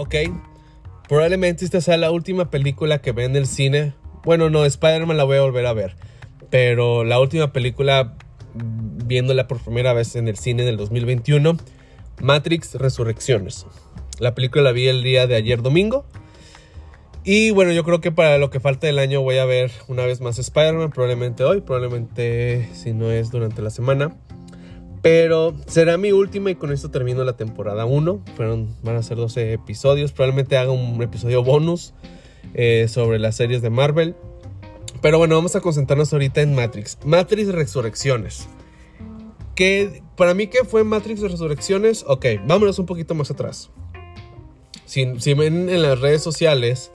ok, probablemente esta sea la última película que ve en el cine. Bueno, no, Spider-Man la voy a volver a ver. Pero la última película, viéndola por primera vez en el cine del 2021, Matrix Resurrecciones. La película la vi el día de ayer domingo. Y bueno, yo creo que para lo que falta del año voy a ver una vez más Spider-Man, probablemente hoy, probablemente si no es durante la semana. Pero será mi última y con esto termino la temporada 1. Fueron, van a ser 12 episodios. Probablemente haga un episodio bonus eh, sobre las series de Marvel. Pero bueno, vamos a concentrarnos ahorita en Matrix. Matrix Resurrecciones. ¿Qué, para mí, ¿qué fue Matrix Resurrecciones? Ok, vámonos un poquito más atrás. Si, ven en las redes sociales,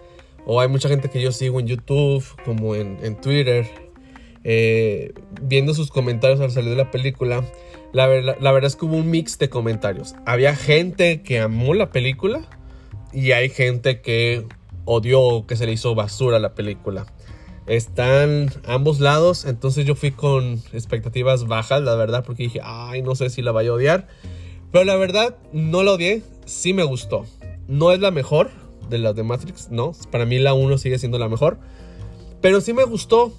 o hay mucha gente que yo sigo en YouTube, como en, en Twitter, eh, viendo sus comentarios al salir de la película, la, la, verdad es que hubo un mix de comentarios. Había gente que amó la película y hay gente que odió, que se le hizo basura la película. Están ambos lados, entonces yo fui con expectativas bajas, la verdad, porque dije, ay, no sé si la vaya a odiar. Pero la verdad, no la odié, sí me gustó. No es la mejor de las de Matrix, no. Para mí la 1 sigue siendo la mejor. Pero sí me gustó.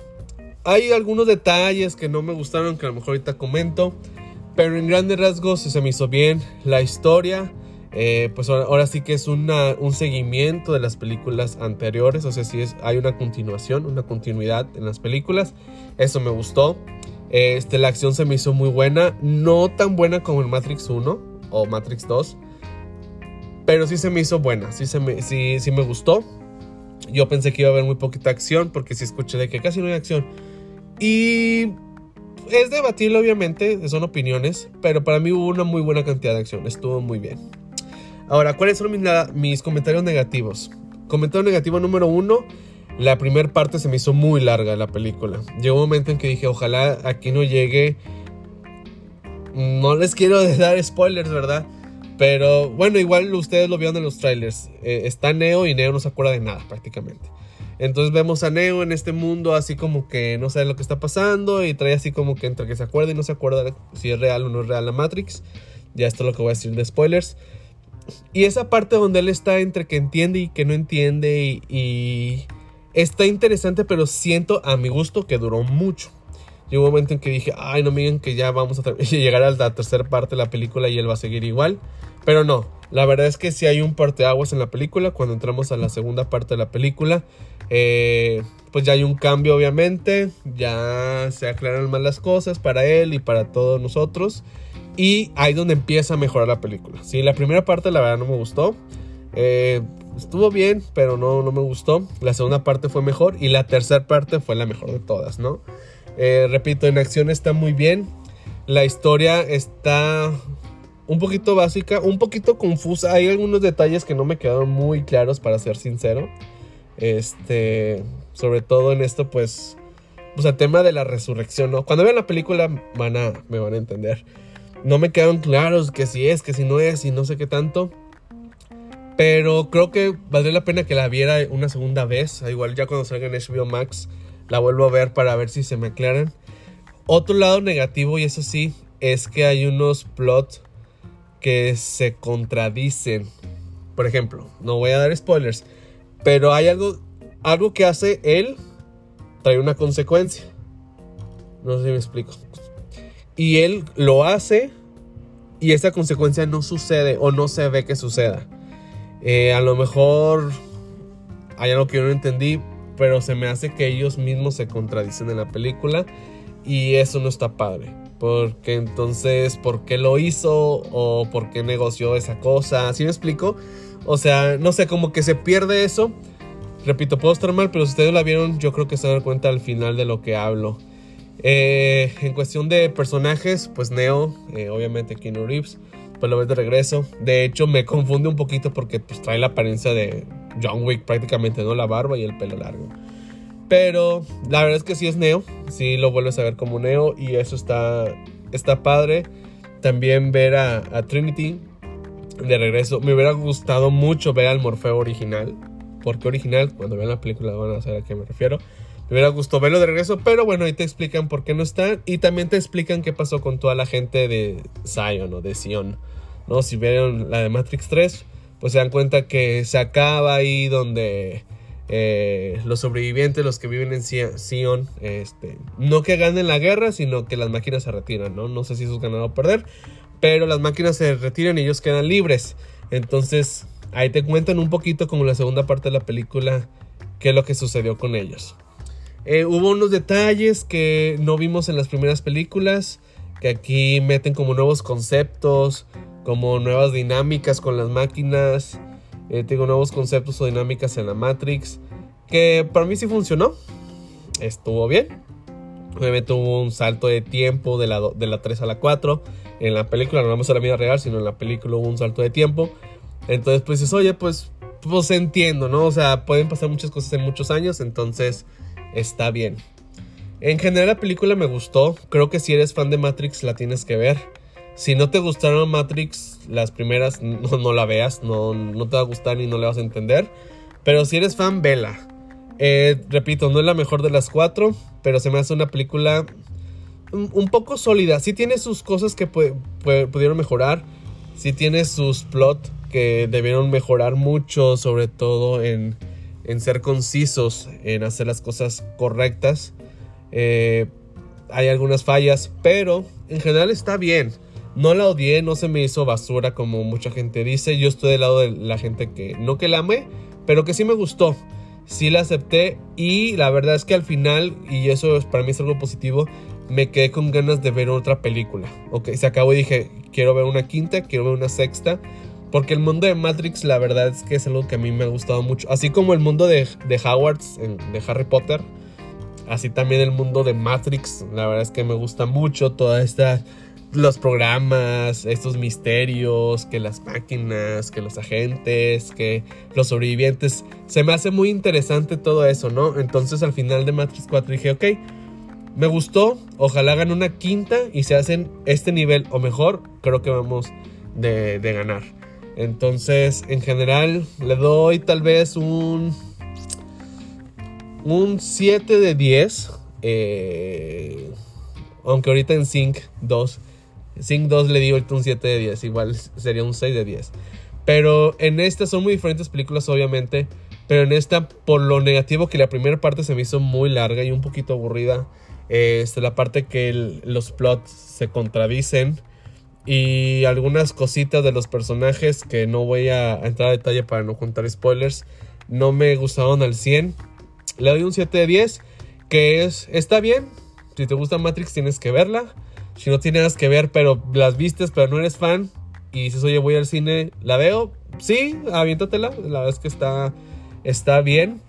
Hay algunos detalles que no me gustaron, que a lo mejor ahorita comento. Pero en grandes rasgos se me hizo bien. La historia, eh, pues ahora, sí que es un seguimiento de las películas anteriores. O sea, sí hay una continuación, una continuidad en las películas. Eso me gustó. Este, la acción se me hizo muy buena. No tan buena como en Matrix 1 o Matrix 2. Pero sí se me hizo buena. Sí, se me, sí, sí me gustó. Yo pensé que iba a haber muy poquita acción. Porque sí escuché de que casi no hay acción. Y es debatible, obviamente, son opinioes, pero para mí hubo una muy buena cantidad de acción, estuvo muy bien. Ahora, ¿cuáles son mis, mis comentarios negativos? Comentario negativo número uno, la primera parte se me hizo muy larga la película. Llegó un momento en que dije, ojalá aquí no llegue... No les quiero dar spoilers, ¿verdad? Pero bueno, igual ustedes lo vieron en los trailers. Eh, está Neo y Neo no se acuerda de nada prácticamente. Entonces vemos a Neo en este mundo así como que no sabe lo que está pasando y trae así como que entre que se acuerda y no se acuerda si es real o no es real la Matrix. Ya esto es lo que voy a decir de spoilers. Y esa parte donde él está entre que entiende y que no entiende y, está interesante, pero siento a mi gusto que duró mucho. Llegó un momento en que dije, ay, no miren que ya vamos a llegar a la tercera parte de la película y él va a seguir igual. Pero no, la verdad es que si hay un parteaguas en la película. Cuando entramos a la segunda parte de la película, eh, pues ya hay un cambio obviamente, ya se aclaran más las cosas para él y para todos nosotros. Y ahí donde empieza a mejorar la película. Sí, la primera parte la verdad no me gustó. Eh, estuvo bien, pero no, no me gustó. La segunda parte fue mejor y la tercera parte fue la mejor de todas, ¿no? Eh, repito, en acción está muy bien. La historia está un poquito básica, un poquito confusa. Hay algunos detalles que no me quedaron muy claros, para ser sincero. Este, sobre todo en esto, pues, pues el tema de la resurrección, ¿no? Cuando vean la película van a, me van a entender. No me quedaron claros que si es, que si no es y no sé qué tanto. Pero creo que valdría la pena que la viera una segunda vez. Igual ya cuando salga en HBO Max la vuelvo a ver para ver si se me aclaran. Otro lado negativo, y eso sí, es que hay unos plots que se contradicen. Por ejemplo, no voy a dar spoilers, pero hay algo, algo que hace él trae una consecuencia. No sé si me explico. Y él lo hace y esa consecuencia no sucede o no se ve que suceda. Eh, a lo mejor hay algo que yo no entendí, pero se me hace que ellos mismos se contradicen en la película y eso no está padre. Porque entonces, ¿por qué lo hizo? ¿O por qué negoció esa cosa? ¿Sí me explico? O sea, no sé, como que se pierde eso. Repito, puedo estar mal, pero si ustedes la vieron, yo creo que se dan cuenta al final de lo que hablo. Eh, en cuestión de personajes, pues Neo, eh, obviamente Keanu Reeves, pues lo ves de regreso. De hecho, me confunde un poquito porque pues, trae la apariencia de John Wick prácticamente, ¿no? La barba y el pelo largo. Pero la verdad es que sí es Neo, sí lo vuelves a ver como Neo y eso está, está padre. También ver a, Trinity de regreso. Me hubiera gustado mucho ver al Morfeo original. Porque original, cuando vean la película van a saber a qué me refiero. Me hubiera gustado verlo de regreso, pero bueno, ahí te explican por qué no están. Y también te explican qué pasó con toda la gente de Zion o de Sion. ¿no? Si vieron la de Matrix 3, pues se dan cuenta que se acaba ahí donde eh, los sobrevivientes, los que viven en Sion, este, no que ganen la guerra, sino que las máquinas se retiran, ¿no? No sé si eso es ganar o perder, pero las máquinas se retiran y ellos quedan libres. Entonces, ahí te cuentan un poquito como la segunda parte de la película, qué es lo que sucedió con ellos. Eh, hubo unos detalles que no vimos en las primeras películas, que aquí meten como nuevos conceptos, como nuevas dinámicas con las máquinas. Eh, tengo nuevos conceptos o dinámicas en la Matrix. Que para mí sí funcionó. Estuvo bien. Obviamente hubo un salto de tiempo de la, de la 3 a la 4. En la película, no vamos a la vida real, sino en la película hubo un salto de tiempo. Entonces, pues dices, oye, pues, pues entiendo, ¿no? O sea, pueden pasar muchas cosas en muchos años, entonces está bien. En general la película me gustó. Creo que si eres fan de Matrix la tienes que ver. Si no te gustaron Matrix, las primeras, no, la veas, no, no, te va a gustar ni no le vas a entender. Pero si eres fan, vela. Eh, repito, no es la mejor de las cuatro, pero se me hace una película un, poco sólida. Sí tiene sus cosas que pudieron mejorar. Sí tiene sus plot que debieron mejorar mucho, sobre todo en, en ser concisos, en hacer las cosas correctas. Eh, hay algunas fallas, pero en general está bien. No la odié, no se me hizo basura como mucha gente dice. Yo estoy del lado de la gente que no que la amé, pero que sí me gustó. Sí la acepté y la verdad es que al final, y eso para mí es algo positivo, me quedé con ganas de ver otra película. Ok, se acabó y dije, quiero ver una quinta, quiero ver una sexta. Porque el mundo de Matrix, la verdad es que es algo que a mí me ha gustado mucho. Así como el mundo de, de Howards, de Harry Potter. Así también el mundo de Matrix. La verdad es que me gusta mucho toda esta los programas, estos misterios, que las máquinas, que los agentes, que los sobrevivientes. Se me hace muy interesante todo eso, ¿no? Entonces al final de Matrix 4 dije, ok, me gustó, ojalá hagan una quinta y se hacen este nivel o mejor, creo que vamos de, ganar. Entonces, en general, le doy tal vez un, un 7 de 10. Eh, aunque ahorita en Sync 2 Sync 2 le di un 7 de 10, igual sería un 6 de 10. Pero en esta son muy diferentes películas, obviamente. Pero en esta, por lo negativo que la primera parte se me hizo muy larga y un poquito aburrida. Este, la parte que los plots se contradicen. Y algunas cositas de los personajes que no voy a entrar a detalle para no contar spoilers. No me gustaron al 100. Le doy un 7 de 10. Que es, está bien. Si te gusta Matrix tienes que verla si no tienes que ver, pero las vistes, pero no eres fan, y dices, oye, voy al cine, ¿la veo? Sí, aviéntatela, la verdad es que está, está bien,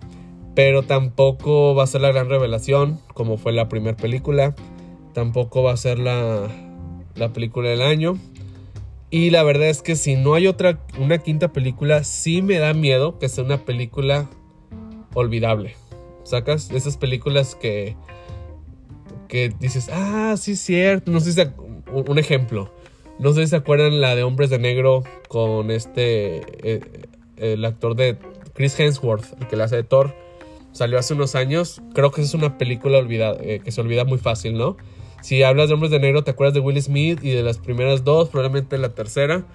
pero tampoco va a ser la gran revelación, como fue la primera película, tampoco va a ser la, la película del año. Y la verdad es que si no hay otra, una quinta película, sí me da miedo que sea una película olvidable. ¿Sacas? Esas películas que que dices, ah, sí es cierto. No sé si un ejemplo. No sé si se acuerdan la de Hombres de Negro con este, eh, el actor de Chris Hemsworth, el que la hace de Thor. Salió hace unos años. Creo que es una película olvidada, eh, que se olvida muy fácil, ¿no? Si hablas de Hombres de Negro, te acuerdas de Will Smith y de las primeras dos, probablemente la tercera.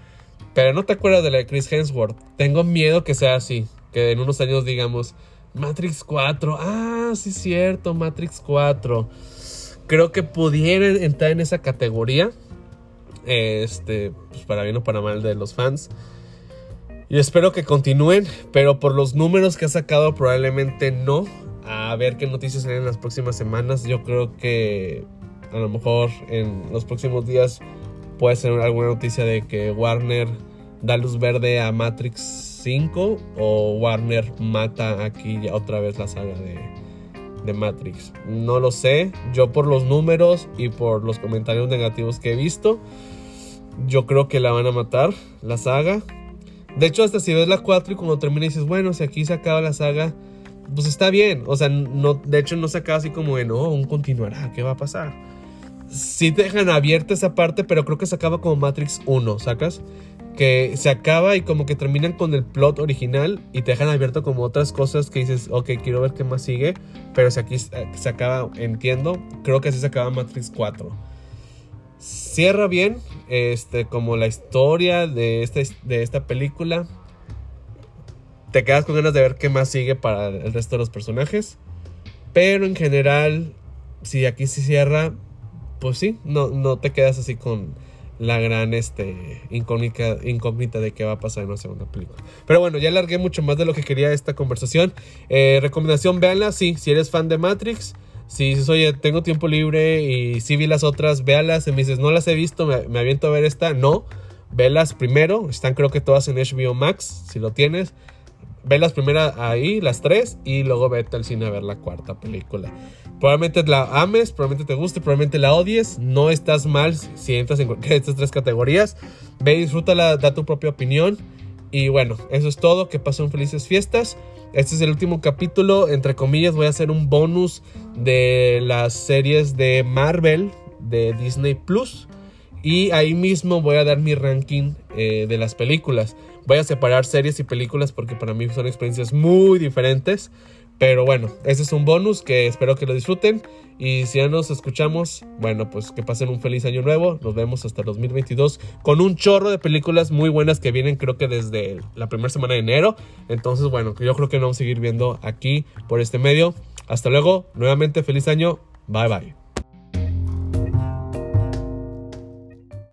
Pero no te acuerdas de la de Chris Hemsworth. Tengo miedo que sea así. Que en unos años digamos, Matrix 4. Ah, sí cierto, Matrix 4 creo que pudieran entrar en esa categoría. Este, pues para bien o para mal de los fans. Y espero que continúen, pero por los números que ha sacado probablemente no. A ver qué noticias salen en las próximas semanas. Yo creo que a lo mejor en los próximos días puede ser alguna noticia de que Warner da luz verde a Matrix 5 o Warner mata aquí otra vez la saga de, de Matrix. No lo sé. Yo por los números y por los comentarios negativos que he visto, yo creo que la van a matar, la saga. De hecho, hasta si ves la 4 y cuando termina dices, bueno, si aquí se acaba la saga, pues está bien. O sea, no, de hecho no se acaba así como de, no, continuará, ¿qué va a pasar? Sí dejan abierta esa parte, pero creo que se acaba como Matrix 1, ¿sacas? Que se acaba y como que terminan con el plot original y te dejan abierto como otras cosas que dices, ok, quiero ver qué más sigue, pero si aquí se acaba, entiendo, creo que así se acaba Matrix 4. Cierra bien, este, como la historia de esta, de esta película. te quedas con ganas de ver qué más sigue para el resto de los personajes. Pero en general, si aquí se cierra, pues sí, no, no te quedas así con la gran este, incógnita, de qué va a pasar en la segunda película. Pero bueno, ya alargué mucho más de lo que quería esta conversación. Eh, recomendación, véanla, sí, si eres fan de Matrix. Si dices, oye, tengo tiempo libre y si vi las otras, véalas. Y me dices, no las he visto, me, me aviento a ver esta. No, velas primero. Están creo que todas en HBO Max, si lo tienes. Velas primero ahí, las tres, y luego vete al cine a ver la cuarta película. Probablemente la ames, probablemente te guste, probablemente la odies. No estás mal si entras en cualquiera de estas tres categorías. Ve, disfrútala, da tu propia opinión. Y bueno, eso es todo. Que pasen felices fiestas. Este es el último capítulo. Entre comillas, voy a hacer un bonus de las series de Marvel de Disney Plus. Y ahí mismo voy a dar mi ranking eh, de las películas. Voy a separar series y películas porque para mí son experiencias muy diferentes. Pero bueno, ese es un bonus que espero que lo disfruten. Y si ya nos escuchamos, bueno, pues que pasen un feliz año nuevo. Nos vemos hasta 2022 con un chorro de películas muy buenas que vienen creo que desde la primera semana de enero. Entonces, bueno, yo creo que nos vamos a seguir viendo aquí por este medio. Hasta luego, nuevamente feliz año. Bye bye.